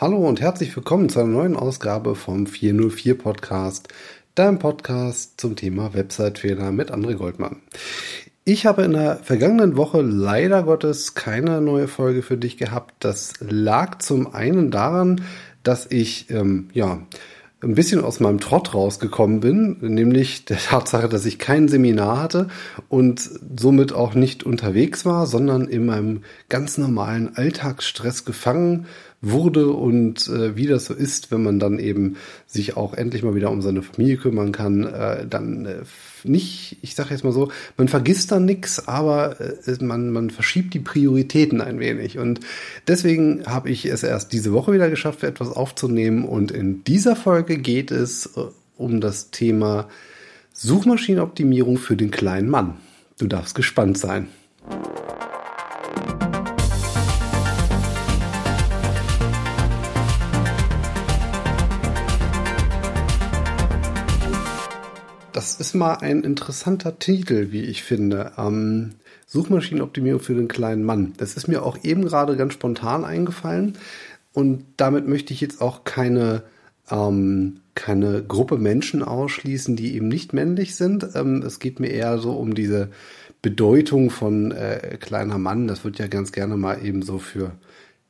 Hallo und herzlich willkommen zu einer neuen Ausgabe vom 404 Podcast, deinem Podcast zum Thema Website-Fehler mit André Goldmann. Ich habe in der vergangenen Woche leider Gottes keine neue Folge für dich gehabt. Das lag zum einen daran, dass ich ähm, ja ein bisschen aus meinem Trott rausgekommen bin, nämlich der Tatsache, dass ich kein Seminar hatte und somit auch nicht unterwegs war, sondern in meinem ganz normalen Alltagsstress gefangen wurde. Und äh, wie das so ist, wenn man dann eben sich auch endlich mal wieder um seine Familie kümmern kann, äh, dann äh, nicht, ich sage jetzt mal so, man vergisst dann nichts, aber äh, man, man verschiebt die Prioritäten ein wenig. Und deswegen habe ich es erst diese Woche wieder geschafft, etwas aufzunehmen. Und in dieser Folge geht es äh, um das Thema Suchmaschinenoptimierung für den kleinen Mann. Du darfst gespannt sein. Das ist mal ein interessanter Titel, wie ich finde. Ähm, Suchmaschinenoptimierung für den kleinen Mann. Das ist mir auch eben gerade ganz spontan eingefallen. Und damit möchte ich jetzt auch keine, ähm, keine Gruppe Menschen ausschließen, die eben nicht männlich sind. Ähm, es geht mir eher so um diese Bedeutung von äh, kleiner Mann. Das wird ja ganz gerne mal eben so für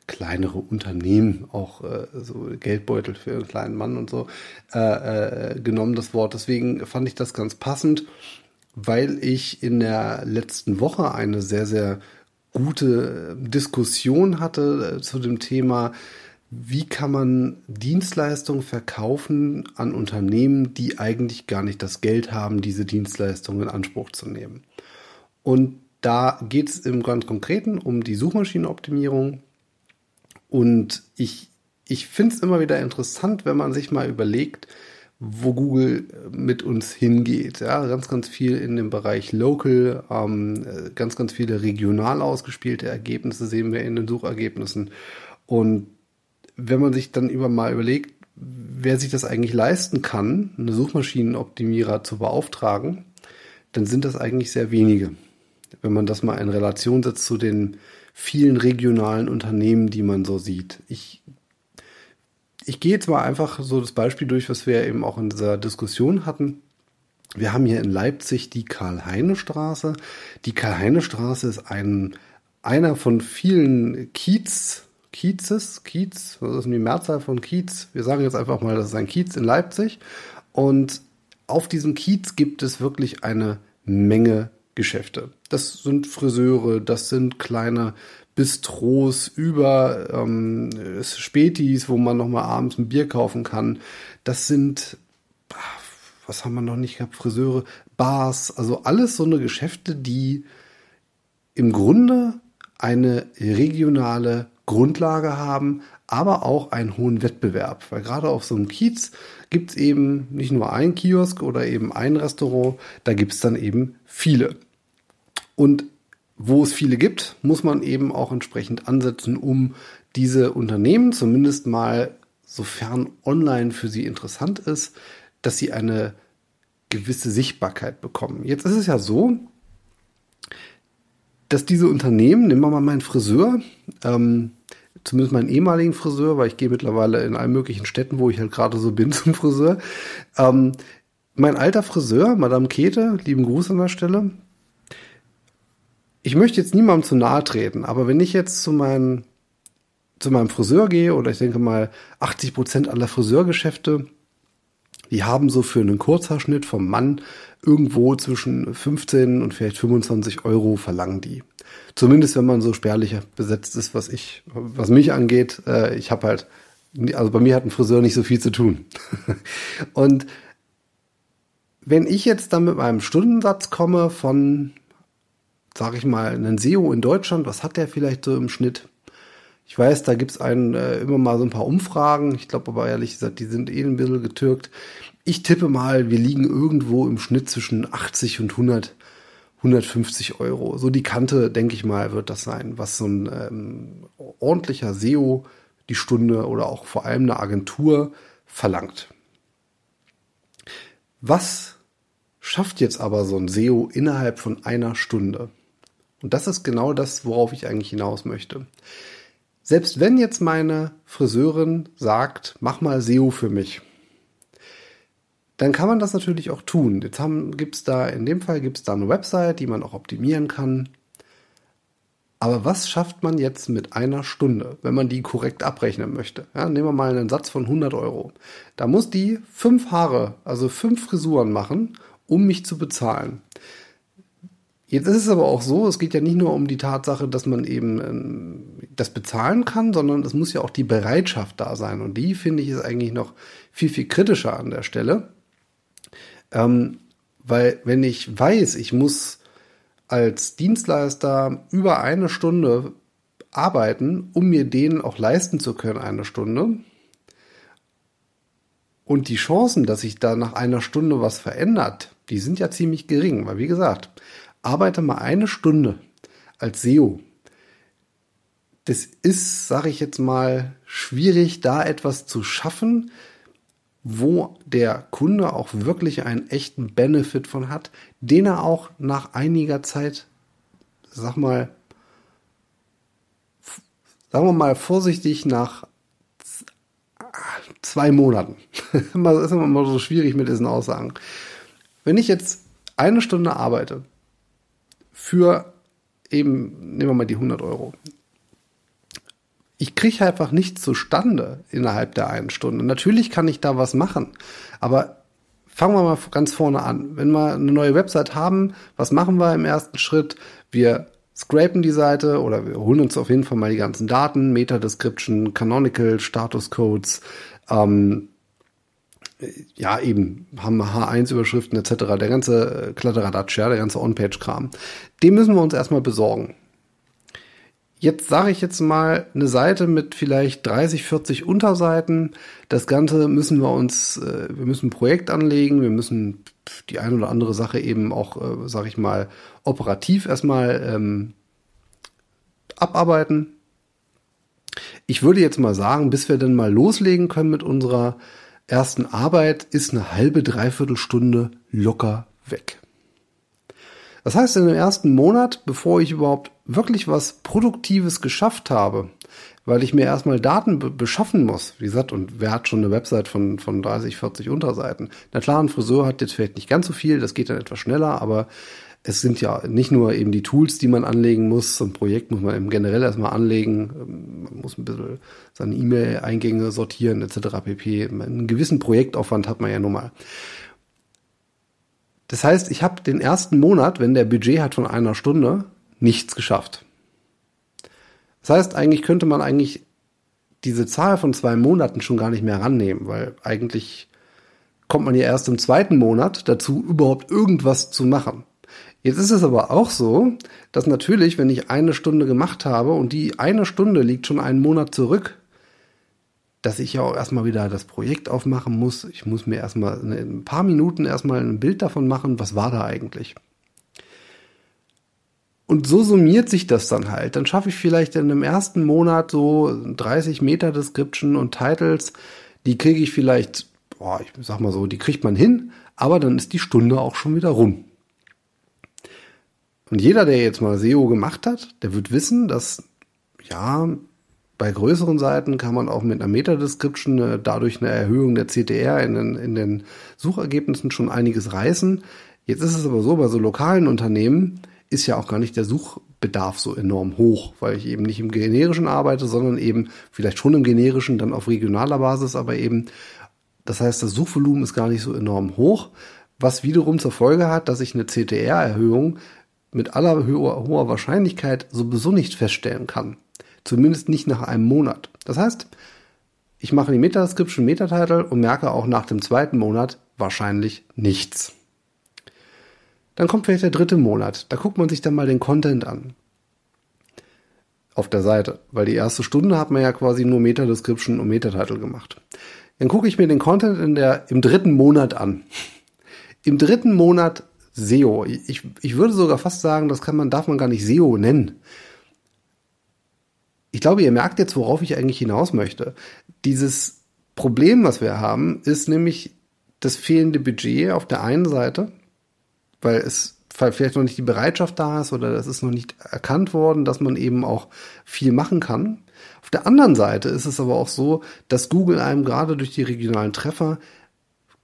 kleinere Unternehmen, auch äh, so Geldbeutel für einen kleinen Mann und so äh, äh, genommen, das Wort. Deswegen fand ich das ganz passend, weil ich in der letzten Woche eine sehr, sehr gute Diskussion hatte äh, zu dem Thema, wie kann man Dienstleistungen verkaufen an Unternehmen, die eigentlich gar nicht das Geld haben, diese Dienstleistungen in Anspruch zu nehmen. Und da geht es im ganz Konkreten um die Suchmaschinenoptimierung, und ich, ich finde es immer wieder interessant, wenn man sich mal überlegt, wo Google mit uns hingeht. Ja, ganz, ganz viel in dem Bereich Local, ähm, ganz, ganz viele regional ausgespielte Ergebnisse sehen wir in den Suchergebnissen. Und wenn man sich dann über mal überlegt, wer sich das eigentlich leisten kann, eine Suchmaschinenoptimierer zu beauftragen, dann sind das eigentlich sehr wenige. Wenn man das mal in Relation setzt zu den vielen regionalen Unternehmen, die man so sieht. Ich, ich gehe jetzt mal einfach so das Beispiel durch, was wir eben auch in dieser Diskussion hatten. Wir haben hier in Leipzig die Karl-Heine-Straße. Die Karl-Heine-Straße ist ein, einer von vielen Kiez, Kiezes, Kiez, was ist denn die Mehrzahl von Kiez? Wir sagen jetzt einfach mal, das ist ein Kiez in Leipzig. Und auf diesem Kiez gibt es wirklich eine Menge Geschäfte. Das sind Friseure, das sind kleine Bistros über ähm, Spätis, wo man noch mal abends ein Bier kaufen kann. Das sind, was haben wir noch nicht gehabt, Friseure, Bars, also alles so eine Geschäfte, die im Grunde eine regionale Grundlage haben, aber auch einen hohen Wettbewerb. Weil gerade auf so einem Kiez gibt es eben nicht nur ein Kiosk oder eben ein Restaurant, da gibt es dann eben viele. Und wo es viele gibt, muss man eben auch entsprechend ansetzen, um diese Unternehmen zumindest mal, sofern online für sie interessant ist, dass sie eine gewisse Sichtbarkeit bekommen. Jetzt ist es ja so, dass diese Unternehmen, nehmen wir mal meinen Friseur, ähm, zumindest meinen ehemaligen Friseur, weil ich gehe mittlerweile in allen möglichen Städten, wo ich halt gerade so bin zum Friseur. Ähm, mein alter Friseur, Madame Kete, lieben Gruß an der Stelle, ich möchte jetzt niemandem zu nahe treten, aber wenn ich jetzt zu meinem, zu meinem Friseur gehe, oder ich denke mal 80 Prozent aller Friseurgeschäfte, die haben so für einen Kurzhaarschnitt vom Mann irgendwo zwischen 15 und vielleicht 25 Euro verlangen die. Zumindest wenn man so spärlicher besetzt ist, was ich, was mich angeht. Äh, ich habe halt, also bei mir hat ein Friseur nicht so viel zu tun. und wenn ich jetzt dann mit meinem Stundensatz komme von sage ich mal, einen SEO in Deutschland, was hat der vielleicht so im Schnitt? Ich weiß, da gibt's einen, äh, immer mal so ein paar Umfragen. Ich glaube aber ehrlich gesagt, die sind eh ein bisschen getürkt. Ich tippe mal, wir liegen irgendwo im Schnitt zwischen 80 und 100, 150 Euro. So die Kante, denke ich mal, wird das sein, was so ein ähm, ordentlicher SEO die Stunde oder auch vor allem eine Agentur verlangt. Was schafft jetzt aber so ein SEO innerhalb von einer Stunde? Und das ist genau das, worauf ich eigentlich hinaus möchte. Selbst wenn jetzt meine Friseurin sagt, mach mal SEO für mich, dann kann man das natürlich auch tun. Jetzt gibt es da, in dem Fall gibt es da eine Website, die man auch optimieren kann. Aber was schafft man jetzt mit einer Stunde, wenn man die korrekt abrechnen möchte? Ja, nehmen wir mal einen Satz von 100 Euro. Da muss die fünf Haare, also fünf Frisuren machen, um mich zu bezahlen. Jetzt ist es aber auch so, es geht ja nicht nur um die Tatsache, dass man eben ähm, das bezahlen kann, sondern es muss ja auch die Bereitschaft da sein. Und die finde ich ist eigentlich noch viel, viel kritischer an der Stelle. Ähm, weil wenn ich weiß, ich muss als Dienstleister über eine Stunde arbeiten, um mir den auch leisten zu können, eine Stunde. Und die Chancen, dass sich da nach einer Stunde was verändert, die sind ja ziemlich gering, weil wie gesagt, arbeite mal eine Stunde als SEO. Das ist, sage ich jetzt mal, schwierig, da etwas zu schaffen, wo der Kunde auch wirklich einen echten Benefit von hat, den er auch nach einiger Zeit, sag mal, sagen wir mal vorsichtig nach zwei Monaten. das ist immer so schwierig mit diesen Aussagen. Wenn ich jetzt eine Stunde arbeite für eben, nehmen wir mal die 100 Euro, ich kriege einfach nichts zustande innerhalb der einen Stunde. Natürlich kann ich da was machen, aber fangen wir mal ganz vorne an. Wenn wir eine neue Website haben, was machen wir im ersten Schritt? Wir scrapen die Seite oder wir holen uns auf jeden Fall mal die ganzen Daten, Meta-Description, Canonical, Status-Codes, ähm, ja, eben, haben H1-Überschriften etc., der ganze Kladderadatsch, ja, der ganze On-Page-Kram. Den müssen wir uns erstmal besorgen. Jetzt sage ich jetzt mal eine Seite mit vielleicht 30, 40 Unterseiten. Das Ganze müssen wir uns, äh, wir müssen ein Projekt anlegen, wir müssen die eine oder andere Sache eben auch, äh, sage ich mal, operativ erstmal ähm, abarbeiten. Ich würde jetzt mal sagen, bis wir dann mal loslegen können mit unserer ersten Arbeit, ist eine halbe, dreiviertel Stunde locker weg. Das heißt, in dem ersten Monat, bevor ich überhaupt wirklich was Produktives geschafft habe, weil ich mir erstmal Daten beschaffen muss, wie gesagt, und wer hat schon eine Website von, von 30, 40 Unterseiten? Na klar, ein Friseur hat jetzt vielleicht nicht ganz so viel, das geht dann etwas schneller, aber es sind ja nicht nur eben die Tools, die man anlegen muss. So ein Projekt muss man eben generell erstmal anlegen. Man muss ein bisschen seine E-Mail-Eingänge sortieren, etc. pp. Einen gewissen Projektaufwand hat man ja nun mal. Das heißt, ich habe den ersten Monat, wenn der Budget hat von einer Stunde, nichts geschafft. Das heißt, eigentlich könnte man eigentlich diese Zahl von zwei Monaten schon gar nicht mehr rannehmen, weil eigentlich kommt man ja erst im zweiten Monat dazu, überhaupt irgendwas zu machen. Jetzt ist es aber auch so, dass natürlich, wenn ich eine Stunde gemacht habe und die eine Stunde liegt schon einen Monat zurück, dass ich ja auch erstmal wieder das Projekt aufmachen muss. Ich muss mir erstmal in ein paar Minuten erstmal ein Bild davon machen, was war da eigentlich. Und so summiert sich das dann halt. Dann schaffe ich vielleicht in einem ersten Monat so 30 Meter Description und Titles. Die kriege ich vielleicht, boah, ich sag mal so, die kriegt man hin, aber dann ist die Stunde auch schon wieder rum. Und jeder, der jetzt mal SEO gemacht hat, der wird wissen, dass ja, bei größeren Seiten kann man auch mit einer Meta-Description äh, dadurch eine Erhöhung der CTR in den, in den Suchergebnissen schon einiges reißen. Jetzt ist es aber so, bei so lokalen Unternehmen ist ja auch gar nicht der Suchbedarf so enorm hoch, weil ich eben nicht im generischen arbeite, sondern eben vielleicht schon im generischen, dann auf regionaler Basis, aber eben, das heißt, das Suchvolumen ist gar nicht so enorm hoch, was wiederum zur Folge hat, dass ich eine CTR-Erhöhung mit aller hoher Wahrscheinlichkeit sowieso nicht feststellen kann. Zumindest nicht nach einem Monat. Das heißt, ich mache die Meta-Description, Meta-Title und merke auch nach dem zweiten Monat wahrscheinlich nichts. Dann kommt vielleicht der dritte Monat. Da guckt man sich dann mal den Content an. Auf der Seite. Weil die erste Stunde hat man ja quasi nur Meta-Description und Meta-Title gemacht. Dann gucke ich mir den Content in der, im dritten Monat an. Im dritten Monat SEO. Ich, ich würde sogar fast sagen, das kann man, darf man gar nicht SEO nennen ich glaube, ihr merkt jetzt, worauf ich eigentlich hinaus möchte. Dieses Problem, was wir haben, ist nämlich das fehlende Budget auf der einen Seite, weil es vielleicht noch nicht die Bereitschaft da ist oder das ist noch nicht erkannt worden, dass man eben auch viel machen kann. Auf der anderen Seite ist es aber auch so, dass Google einem gerade durch die regionalen Treffer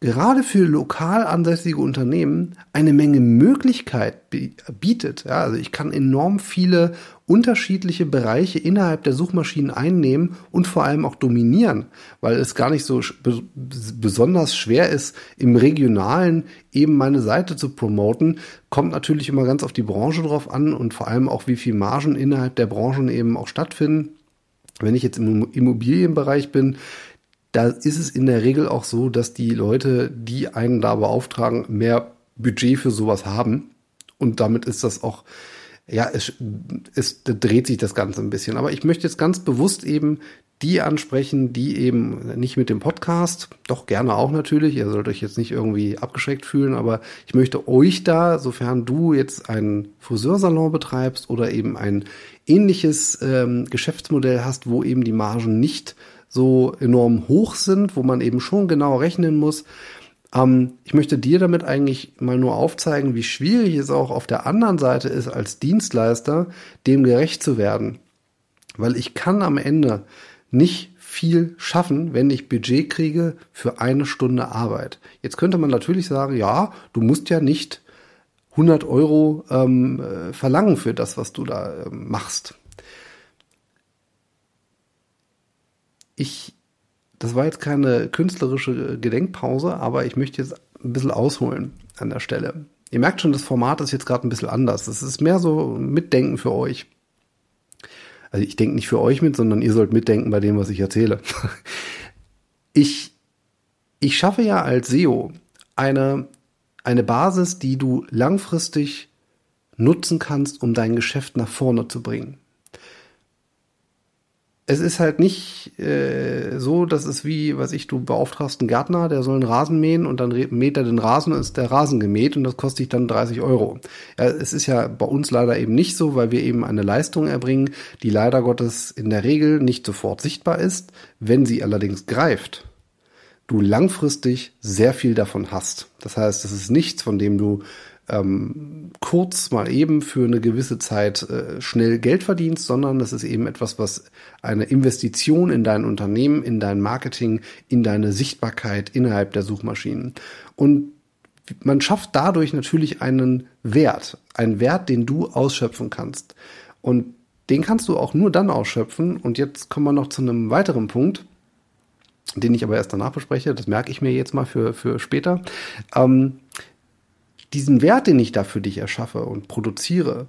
gerade für lokal ansässige Unternehmen eine Menge Möglichkeit bietet. Ja, also ich kann enorm viele unterschiedliche Bereiche innerhalb der Suchmaschinen einnehmen und vor allem auch dominieren, weil es gar nicht so besonders schwer ist, im Regionalen eben meine Seite zu promoten. Kommt natürlich immer ganz auf die Branche drauf an und vor allem auch, wie viel Margen innerhalb der Branchen eben auch stattfinden. Wenn ich jetzt im Immobilienbereich bin, da ist es in der Regel auch so, dass die Leute, die einen da beauftragen, mehr Budget für sowas haben. Und damit ist das auch, ja, es, es dreht sich das Ganze ein bisschen. Aber ich möchte jetzt ganz bewusst eben die ansprechen, die eben nicht mit dem Podcast, doch gerne auch natürlich, ihr sollt euch jetzt nicht irgendwie abgeschreckt fühlen, aber ich möchte euch da, sofern du jetzt einen Friseursalon betreibst oder eben ein ähnliches ähm, Geschäftsmodell hast, wo eben die Margen nicht so enorm hoch sind, wo man eben schon genau rechnen muss. Ähm, ich möchte dir damit eigentlich mal nur aufzeigen, wie schwierig es auch auf der anderen Seite ist, als Dienstleister dem gerecht zu werden. Weil ich kann am Ende nicht viel schaffen, wenn ich Budget kriege für eine Stunde Arbeit. Jetzt könnte man natürlich sagen, ja, du musst ja nicht 100 Euro ähm, äh, verlangen für das, was du da äh, machst. Ich, das war jetzt keine künstlerische Gedenkpause, aber ich möchte jetzt ein bisschen ausholen an der Stelle. Ihr merkt schon, das Format ist jetzt gerade ein bisschen anders. Es ist mehr so Mitdenken für euch. Also ich denke nicht für euch mit, sondern ihr sollt mitdenken bei dem, was ich erzähle. Ich, ich schaffe ja als SEO eine, eine Basis, die du langfristig nutzen kannst, um dein Geschäft nach vorne zu bringen es ist halt nicht äh, so, dass es wie, was ich, du beauftragst einen Gärtner, der soll einen Rasen mähen und dann mäht er den Rasen und ist der Rasen gemäht und das kostet dich dann 30 Euro. Ja, es ist ja bei uns leider eben nicht so, weil wir eben eine Leistung erbringen, die leider Gottes in der Regel nicht sofort sichtbar ist. Wenn sie allerdings greift, du langfristig sehr viel davon hast. Das heißt, es ist nichts, von dem du ähm, kurz mal eben für eine gewisse Zeit äh, schnell Geld verdienst, sondern das ist eben etwas, was eine Investition in dein Unternehmen, in dein Marketing, in deine Sichtbarkeit innerhalb der Suchmaschinen. Und man schafft dadurch natürlich einen Wert, einen Wert, den du ausschöpfen kannst. Und den kannst du auch nur dann ausschöpfen. Und jetzt kommen wir noch zu einem weiteren Punkt, den ich aber erst danach bespreche. Das merke ich mir jetzt mal für, für später. Ähm, diesen Wert, den ich da für dich erschaffe und produziere,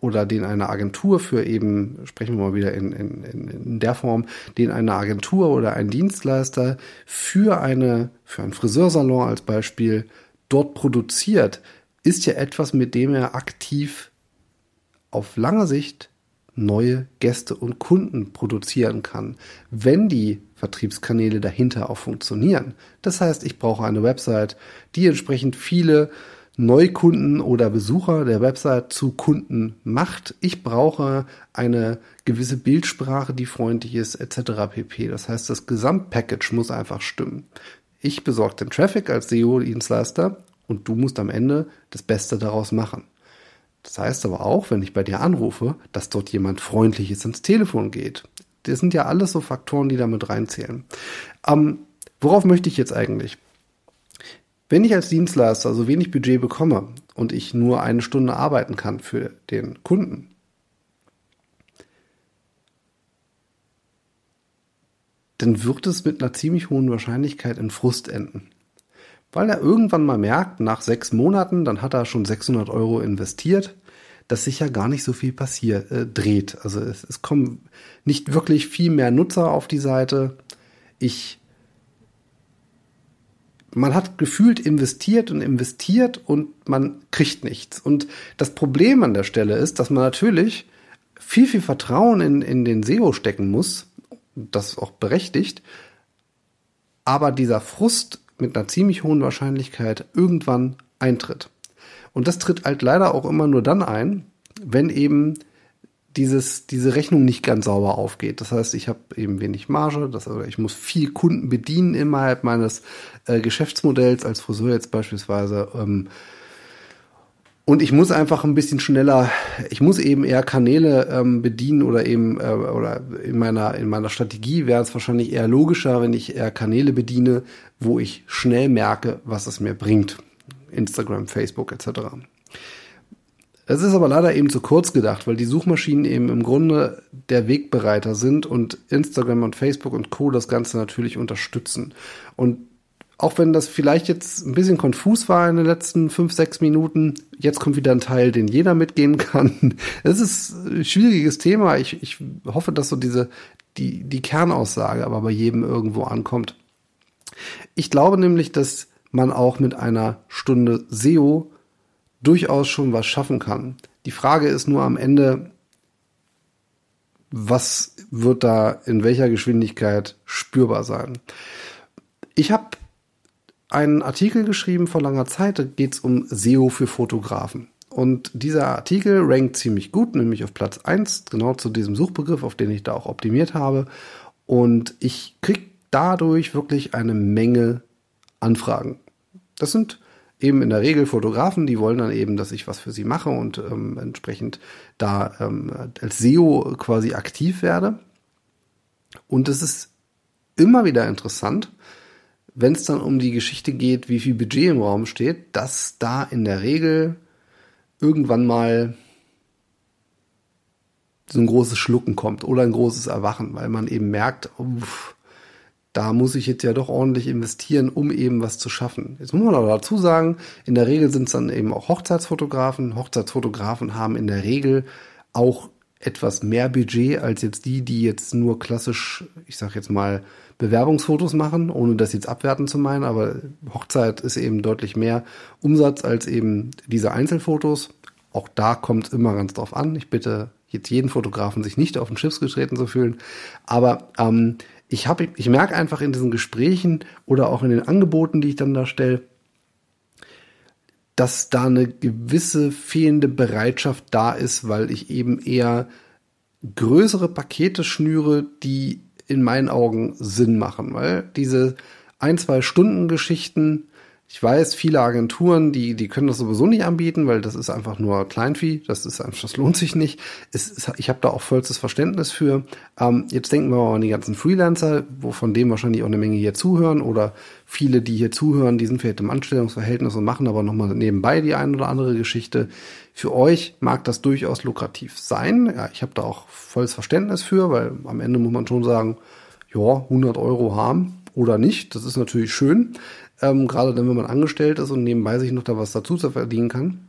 oder den eine Agentur für eben, sprechen wir mal wieder in, in, in der Form, den eine Agentur oder ein Dienstleister für eine, für einen Friseursalon als Beispiel dort produziert, ist ja etwas, mit dem er aktiv auf lange Sicht neue Gäste und Kunden produzieren kann, wenn die Vertriebskanäle dahinter auch funktionieren. Das heißt, ich brauche eine Website, die entsprechend viele Neukunden oder Besucher der Website zu Kunden macht. Ich brauche eine gewisse Bildsprache, die freundlich ist, etc. pp. Das heißt, das Gesamtpackage muss einfach stimmen. Ich besorge den Traffic als SEO-Dienstleister und du musst am Ende das Beste daraus machen. Das heißt aber auch, wenn ich bei dir anrufe, dass dort jemand Freundliches ins Telefon geht. Das sind ja alles so Faktoren, die damit reinzählen. Ähm, worauf möchte ich jetzt eigentlich? Wenn ich als Dienstleister so wenig Budget bekomme und ich nur eine Stunde arbeiten kann für den Kunden, dann wird es mit einer ziemlich hohen Wahrscheinlichkeit in Frust enden. Weil er irgendwann mal merkt, nach sechs Monaten, dann hat er schon 600 Euro investiert, dass sich ja gar nicht so viel passiert, äh, dreht. Also es, es kommen nicht wirklich viel mehr Nutzer auf die Seite. Ich man hat gefühlt investiert und investiert und man kriegt nichts. Und das Problem an der Stelle ist, dass man natürlich viel, viel Vertrauen in, in den SEO stecken muss, das auch berechtigt, aber dieser Frust mit einer ziemlich hohen Wahrscheinlichkeit irgendwann eintritt. Und das tritt halt leider auch immer nur dann ein, wenn eben dieses, diese Rechnung nicht ganz sauber aufgeht. Das heißt, ich habe eben wenig Marge, das, also ich muss viel Kunden bedienen innerhalb meines äh, Geschäftsmodells als Friseur jetzt beispielsweise. Ähm, Und ich muss einfach ein bisschen schneller, ich muss eben eher Kanäle ähm, bedienen oder eben, äh, oder in meiner, in meiner Strategie wäre es wahrscheinlich eher logischer, wenn ich eher Kanäle bediene, wo ich schnell merke, was es mir bringt. Instagram, Facebook etc. Es ist aber leider eben zu kurz gedacht, weil die Suchmaschinen eben im Grunde der Wegbereiter sind und Instagram und Facebook und Co. das Ganze natürlich unterstützen. Und auch wenn das vielleicht jetzt ein bisschen konfus war in den letzten fünf, sechs Minuten, jetzt kommt wieder ein Teil, den jeder mitgehen kann. Es ist ein schwieriges Thema. Ich, ich hoffe, dass so diese, die, die Kernaussage aber bei jedem irgendwo ankommt. Ich glaube nämlich, dass man auch mit einer Stunde SEO durchaus schon was schaffen kann. Die Frage ist nur am Ende, was wird da in welcher Geschwindigkeit spürbar sein? Ich habe einen Artikel geschrieben vor langer Zeit, da geht es um SEO für Fotografen. Und dieser Artikel rankt ziemlich gut, nämlich auf Platz 1, genau zu diesem Suchbegriff, auf den ich da auch optimiert habe. Und ich kriege dadurch wirklich eine Menge Anfragen. Das sind eben in der Regel Fotografen, die wollen dann eben, dass ich was für sie mache und ähm, entsprechend da ähm, als SEO quasi aktiv werde. Und es ist immer wieder interessant, wenn es dann um die Geschichte geht, wie viel Budget im Raum steht, dass da in der Regel irgendwann mal so ein großes Schlucken kommt oder ein großes Erwachen, weil man eben merkt, uff, da muss ich jetzt ja doch ordentlich investieren, um eben was zu schaffen. Jetzt muss man aber dazu sagen, in der Regel sind es dann eben auch Hochzeitsfotografen. Hochzeitsfotografen haben in der Regel auch etwas mehr Budget als jetzt die, die jetzt nur klassisch, ich sag jetzt mal, Bewerbungsfotos machen, ohne das jetzt abwerten zu meinen, aber Hochzeit ist eben deutlich mehr Umsatz als eben diese Einzelfotos. Auch da kommt es immer ganz drauf an. Ich bitte jetzt jeden Fotografen, sich nicht auf den Schiffs getreten zu fühlen. Aber ähm, ich, hab, ich merke einfach in diesen Gesprächen oder auch in den Angeboten, die ich dann da stelle, dass da eine gewisse fehlende Bereitschaft da ist, weil ich eben eher größere Pakete schnüre, die in meinen Augen Sinn machen, weil diese ein, zwei Stunden Geschichten, ich weiß, viele Agenturen, die, die können das sowieso nicht anbieten, weil das ist einfach nur Kleinvieh, das ist einfach, das lohnt sich nicht. Es ist, ich habe da auch vollstes Verständnis für. Ähm, jetzt denken wir mal an die ganzen Freelancer, wo von dem wahrscheinlich auch eine Menge hier zuhören oder viele, die hier zuhören, die sind vielleicht im Anstellungsverhältnis und machen aber nochmal nebenbei die ein oder andere Geschichte. Für euch mag das durchaus lukrativ sein. Ja, ich habe da auch volles Verständnis für, weil am Ende muss man schon sagen, ja, 100 Euro haben oder nicht. Das ist natürlich schön. Ähm, gerade dann, wenn man angestellt ist und nebenbei sich noch da was dazu zu verdienen kann.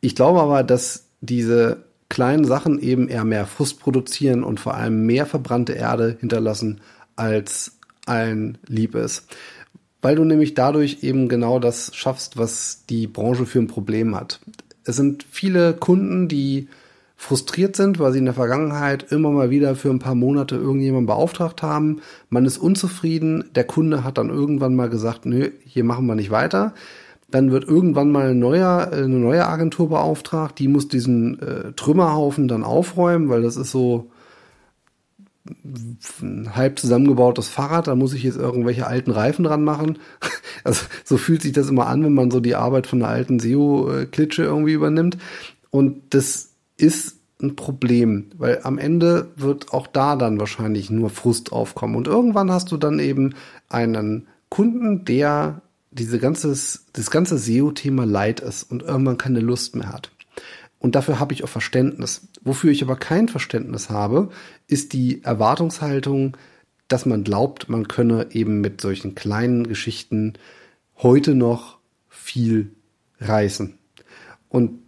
Ich glaube aber, dass diese kleinen Sachen eben eher mehr Frust produzieren und vor allem mehr verbrannte Erde hinterlassen, als allen lieb ist. Weil du nämlich dadurch eben genau das schaffst, was die Branche für ein Problem hat. Es sind viele Kunden, die frustriert sind, weil sie in der Vergangenheit immer mal wieder für ein paar Monate irgendjemanden beauftragt haben. Man ist unzufrieden. Der Kunde hat dann irgendwann mal gesagt, nö, hier machen wir nicht weiter. Dann wird irgendwann mal ein neuer, eine neue Agentur beauftragt, die muss diesen äh, Trümmerhaufen dann aufräumen, weil das ist so ein halb zusammengebautes Fahrrad, da muss ich jetzt irgendwelche alten Reifen dran machen. Also so fühlt sich das immer an, wenn man so die Arbeit von einer alten SEO-Klitsche irgendwie übernimmt. Und das ist ein Problem, weil am Ende wird auch da dann wahrscheinlich nur Frust aufkommen. Und irgendwann hast du dann eben einen Kunden, der diese ganzes, das ganze SEO-Thema leid ist und irgendwann keine Lust mehr hat. Und dafür habe ich auch Verständnis. Wofür ich aber kein Verständnis habe, ist die Erwartungshaltung, dass man glaubt, man könne eben mit solchen kleinen Geschichten heute noch viel reißen. Und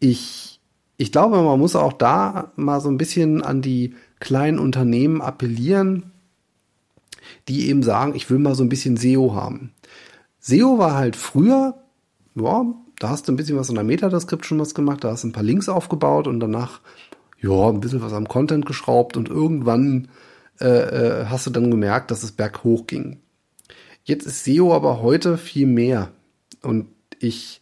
ich, ich glaube, man muss auch da mal so ein bisschen an die kleinen Unternehmen appellieren, die eben sagen, ich will mal so ein bisschen SEO haben. SEO war halt früher, ja, da hast du ein bisschen was in der Meta-Description was gemacht, da hast du ein paar Links aufgebaut und danach, ja, ein bisschen was am Content geschraubt und irgendwann äh, äh, hast du dann gemerkt, dass es berghoch ging. Jetzt ist SEO aber heute viel mehr und ich,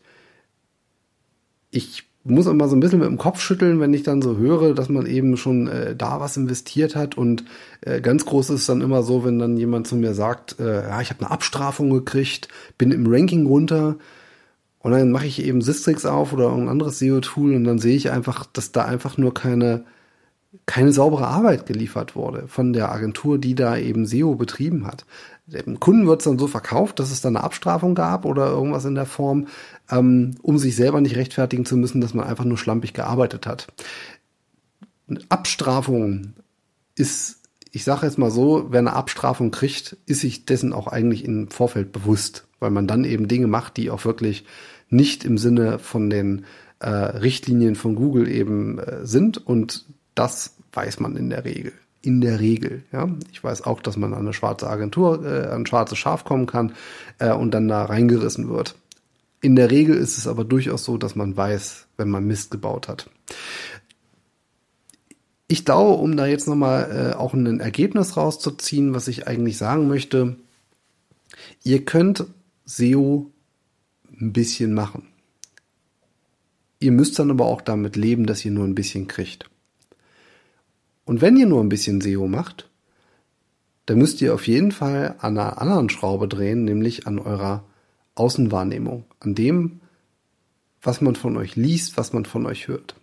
ich muss immer so ein bisschen mit dem Kopf schütteln, wenn ich dann so höre, dass man eben schon äh, da was investiert hat. Und äh, ganz groß ist dann immer so, wenn dann jemand zu mir sagt, äh, ja, ich habe eine Abstrafung gekriegt, bin im Ranking runter. Und dann mache ich eben Sistrix auf oder ein anderes SEO-Tool und dann sehe ich einfach, dass da einfach nur keine, keine saubere Arbeit geliefert wurde von der Agentur, die da eben SEO betrieben hat. Dem Kunden wird es dann so verkauft, dass es dann eine Abstrafung gab oder irgendwas in der Form, ähm, um sich selber nicht rechtfertigen zu müssen, dass man einfach nur schlampig gearbeitet hat. Abstrafung ist, ich sage jetzt mal so, wer eine Abstrafung kriegt, ist sich dessen auch eigentlich im Vorfeld bewusst, weil man dann eben Dinge macht, die auch wirklich nicht im Sinne von den äh, Richtlinien von Google eben äh, sind und das weiß man in der Regel. In der Regel, ja. Ich weiß auch, dass man an eine schwarze Agentur, äh, an ein schwarzes Schaf kommen kann äh, und dann da reingerissen wird. In der Regel ist es aber durchaus so, dass man weiß, wenn man Mist gebaut hat. Ich glaube, um da jetzt nochmal äh, auch ein Ergebnis rauszuziehen, was ich eigentlich sagen möchte, ihr könnt SEO ein bisschen machen. Ihr müsst dann aber auch damit leben, dass ihr nur ein bisschen kriegt. Und wenn ihr nur ein bisschen SEO macht, dann müsst ihr auf jeden Fall an einer anderen Schraube drehen, nämlich an eurer Außenwahrnehmung, an dem, was man von euch liest, was man von euch hört.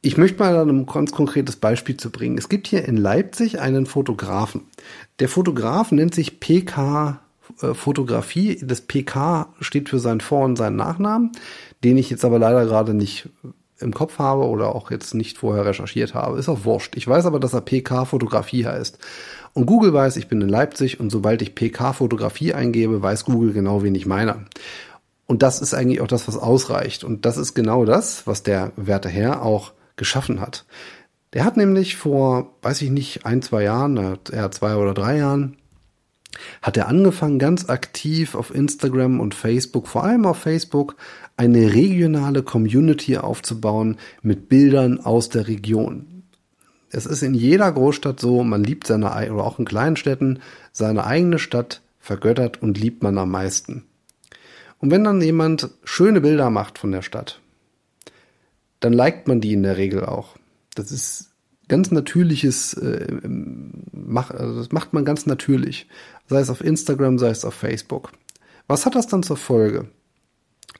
Ich möchte mal ein ganz konkretes Beispiel zu bringen. Es gibt hier in Leipzig einen Fotografen. Der Fotograf nennt sich PK äh, Fotografie. Das PK steht für seinen Vor- und seinen Nachnamen, den ich jetzt aber leider gerade nicht im Kopf habe oder auch jetzt nicht vorher recherchiert habe. Ist auch wurscht. Ich weiß aber, dass er PK Fotografie heißt. Und Google weiß, ich bin in Leipzig und sobald ich PK Fotografie eingebe, weiß Google genau, wen ich meine. Und das ist eigentlich auch das, was ausreicht. Und das ist genau das, was der werte Herr auch geschaffen hat. Der hat nämlich vor, weiß ich nicht, ein, zwei Jahren, eher zwei oder drei Jahren, hat er angefangen, ganz aktiv auf Instagram und Facebook, vor allem auf Facebook, eine regionale Community aufzubauen mit Bildern aus der Region. Es ist in jeder Großstadt so, man liebt seine, oder auch in kleinen Städten, seine eigene Stadt vergöttert und liebt man am meisten. Und wenn dann jemand schöne Bilder macht von der Stadt, dann liked man die in der Regel auch. Das ist ganz natürliches, äh, mach, also das macht man ganz natürlich. Sei es auf Instagram, sei es auf Facebook. Was hat das dann zur Folge?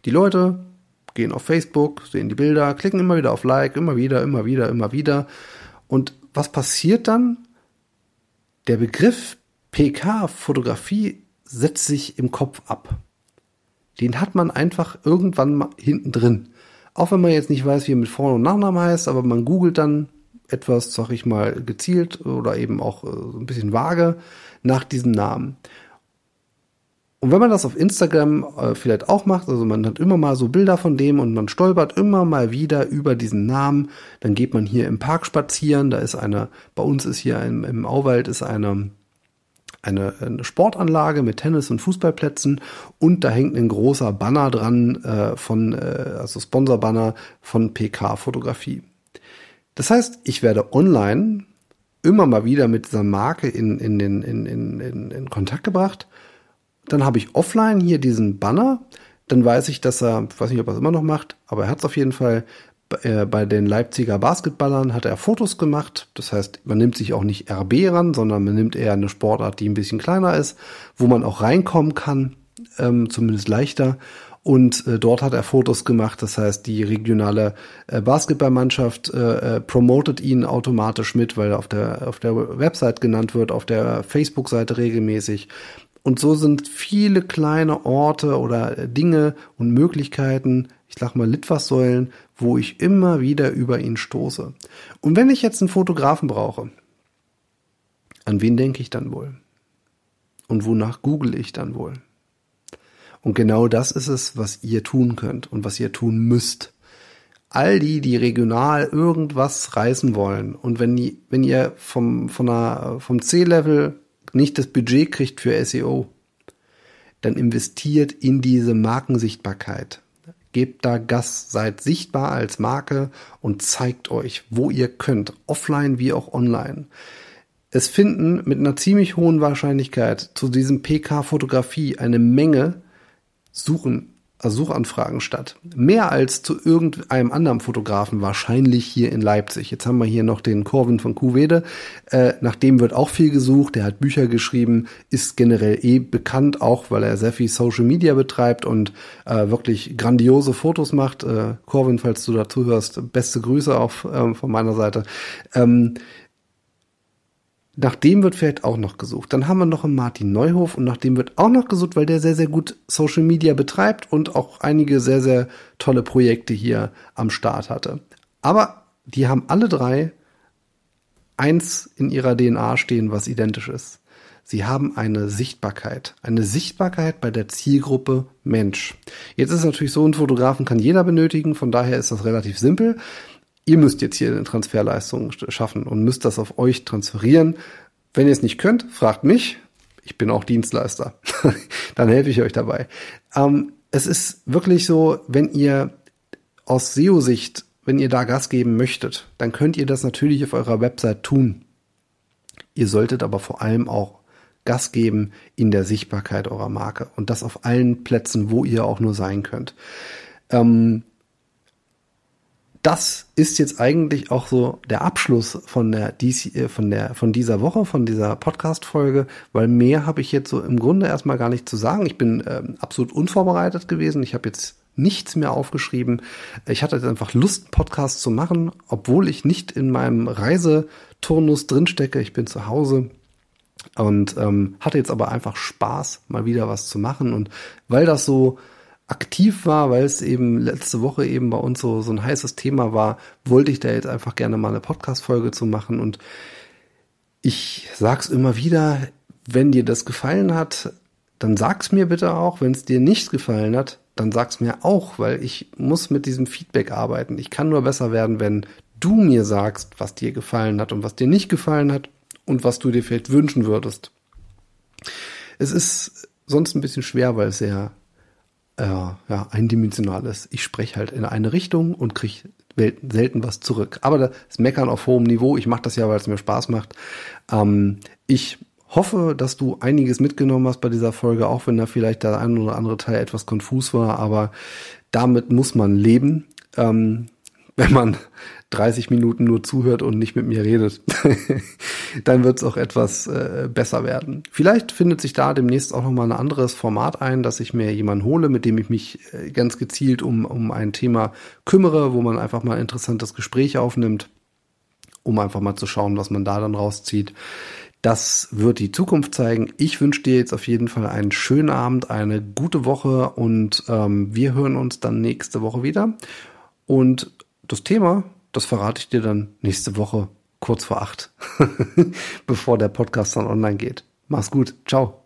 Die Leute gehen auf Facebook, sehen die Bilder, klicken immer wieder auf Like, immer wieder, immer wieder, immer wieder. Und was passiert dann? Der Begriff PK-Fotografie setzt sich im Kopf ab. Den hat man einfach irgendwann mal hinten drin. Auch wenn man jetzt nicht weiß, wie er mit Vor- und Nachnamen heißt, aber man googelt dann etwas, sag ich mal, gezielt oder eben auch äh, ein bisschen vage nach diesem Namen. Und wenn man das auf Instagram äh, vielleicht auch macht, also man hat immer mal so Bilder von dem und man stolpert immer mal wieder über diesen Namen, dann geht man hier im Park spazieren, da ist eine, bei uns ist hier im, im Auwald ist eine, eine, eine Sportanlage mit Tennis- und Fußballplätzen und da hängt ein großer Banner dran äh, von, äh, also Sponsorbanner von PK Fotografie. Das heißt, ich werde online immer mal wieder mit dieser Marke in, in, in, in, in, in Kontakt gebracht. Dann habe ich offline hier diesen Banner. Dann weiß ich, dass er, ich weiß nicht, ob er es immer noch macht, aber er hat es auf jeden Fall äh, bei den Leipziger Basketballern hat er Fotos gemacht. Das heißt, man nimmt sich auch nicht RB ran, sondern man nimmt eher eine Sportart, die ein bisschen kleiner ist, wo man auch reinkommen kann, ähm, zumindest leichter. Und äh, dort hat er Fotos gemacht. Das heißt, die regionale äh, Basketballmannschaft äh, äh, promotet ihn automatisch mit, weil er auf der, auf der Website genannt wird, auf der Facebook-Seite regelmäßig. Und so sind viele kleine Orte oder äh, Dinge und Möglichkeiten, ich sag mal Litfaßsäulen, wo ich immer wieder über ihn stoße. Und wenn ich jetzt einen Fotografen brauche, an wen denke ich dann wohl? Und wonach google ich dann wohl? Und genau das ist es, was ihr tun könnt und was ihr tun müsst. All die, die regional irgendwas reißen wollen und wenn, die, wenn ihr vom, von einer, vom C-Level nicht das Budget kriegt für SEO, dann investiert in diese Markensichtbarkeit. Gebt da Gas, seid sichtbar als Marke und zeigt euch, wo ihr könnt, offline wie auch online. Es finden mit einer ziemlich hohen Wahrscheinlichkeit zu diesem PK-Fotografie eine Menge suchen also Suchanfragen statt. Mehr als zu irgendeinem anderen Fotografen wahrscheinlich hier in Leipzig. Jetzt haben wir hier noch den Corvin von Kuwede. Äh, nach dem wird auch viel gesucht. Der hat Bücher geschrieben, ist generell eh bekannt, auch weil er sehr viel Social Media betreibt und äh, wirklich grandiose Fotos macht. Äh, Corvin, falls du dazu hörst, beste Grüße auch ähm, von meiner Seite. Ähm, nach dem wird vielleicht auch noch gesucht. Dann haben wir noch einen Martin Neuhof und nach dem wird auch noch gesucht, weil der sehr, sehr gut Social Media betreibt und auch einige sehr, sehr tolle Projekte hier am Start hatte. Aber die haben alle drei eins in ihrer DNA stehen, was identisch ist. Sie haben eine Sichtbarkeit. Eine Sichtbarkeit bei der Zielgruppe Mensch. Jetzt ist es natürlich so, ein Fotografen kann jeder benötigen, von daher ist das relativ simpel ihr müsst jetzt hier eine Transferleistung schaffen und müsst das auf euch transferieren. Wenn ihr es nicht könnt, fragt mich. Ich bin auch Dienstleister. Dann helfe ich euch dabei. Ähm, es ist wirklich so, wenn ihr aus SEO-Sicht, wenn ihr da Gas geben möchtet, dann könnt ihr das natürlich auf eurer Website tun. Ihr solltet aber vor allem auch Gas geben in der Sichtbarkeit eurer Marke und das auf allen Plätzen, wo ihr auch nur sein könnt. Ähm, das ist jetzt eigentlich auch so der Abschluss von der, äh, von der, von dieser Woche, von dieser Podcast-Folge, weil mehr habe ich jetzt so im Grunde erstmal gar nicht zu sagen. Ich bin ähm, absolut unvorbereitet gewesen. Ich habe jetzt nichts mehr aufgeschrieben. Ich hatte jetzt einfach Lust, Podcasts zu machen, obwohl ich nicht in meinem Reiseturnus drinstecke. Ich bin zu Hause und ähm, hatte jetzt aber einfach Spaß, mal wieder was zu machen. Und weil das so aktiv war, weil es eben letzte Woche eben bei uns so, so ein heißes Thema war, wollte ich da jetzt einfach gerne mal eine Podcast-Folge zu machen. Und ich sag's immer wieder, wenn dir das gefallen hat, dann sag's mir bitte auch. Wenn es dir nicht gefallen hat, dann sag's mir auch, weil ich muss mit diesem Feedback arbeiten. Ich kann nur besser werden, wenn du mir sagst, was dir gefallen hat und was dir nicht gefallen hat und was du dir vielleicht wünschen würdest. Es ist sonst ein bisschen schwer, weil es sehr äh, ja, eindimensional ist. Ich spreche halt in eine Richtung und kriege selten was zurück. Aber das Meckern auf hohem Niveau, ich mache das ja, weil es mir Spaß macht. Ähm, ich hoffe, dass du einiges mitgenommen hast bei dieser Folge, auch wenn da vielleicht der ein oder andere Teil etwas konfus war, aber damit muss man leben. Ähm, wenn man 30 Minuten nur zuhört und nicht mit mir redet, dann wird es auch etwas äh, besser werden. Vielleicht findet sich da demnächst auch nochmal ein anderes Format ein, dass ich mir jemanden hole, mit dem ich mich äh, ganz gezielt um, um ein Thema kümmere, wo man einfach mal interessantes Gespräch aufnimmt, um einfach mal zu schauen, was man da dann rauszieht. Das wird die Zukunft zeigen. Ich wünsche dir jetzt auf jeden Fall einen schönen Abend, eine gute Woche und ähm, wir hören uns dann nächste Woche wieder. Und das Thema, das verrate ich dir dann nächste Woche kurz vor acht, bevor der Podcast dann online geht. Mach's gut. Ciao.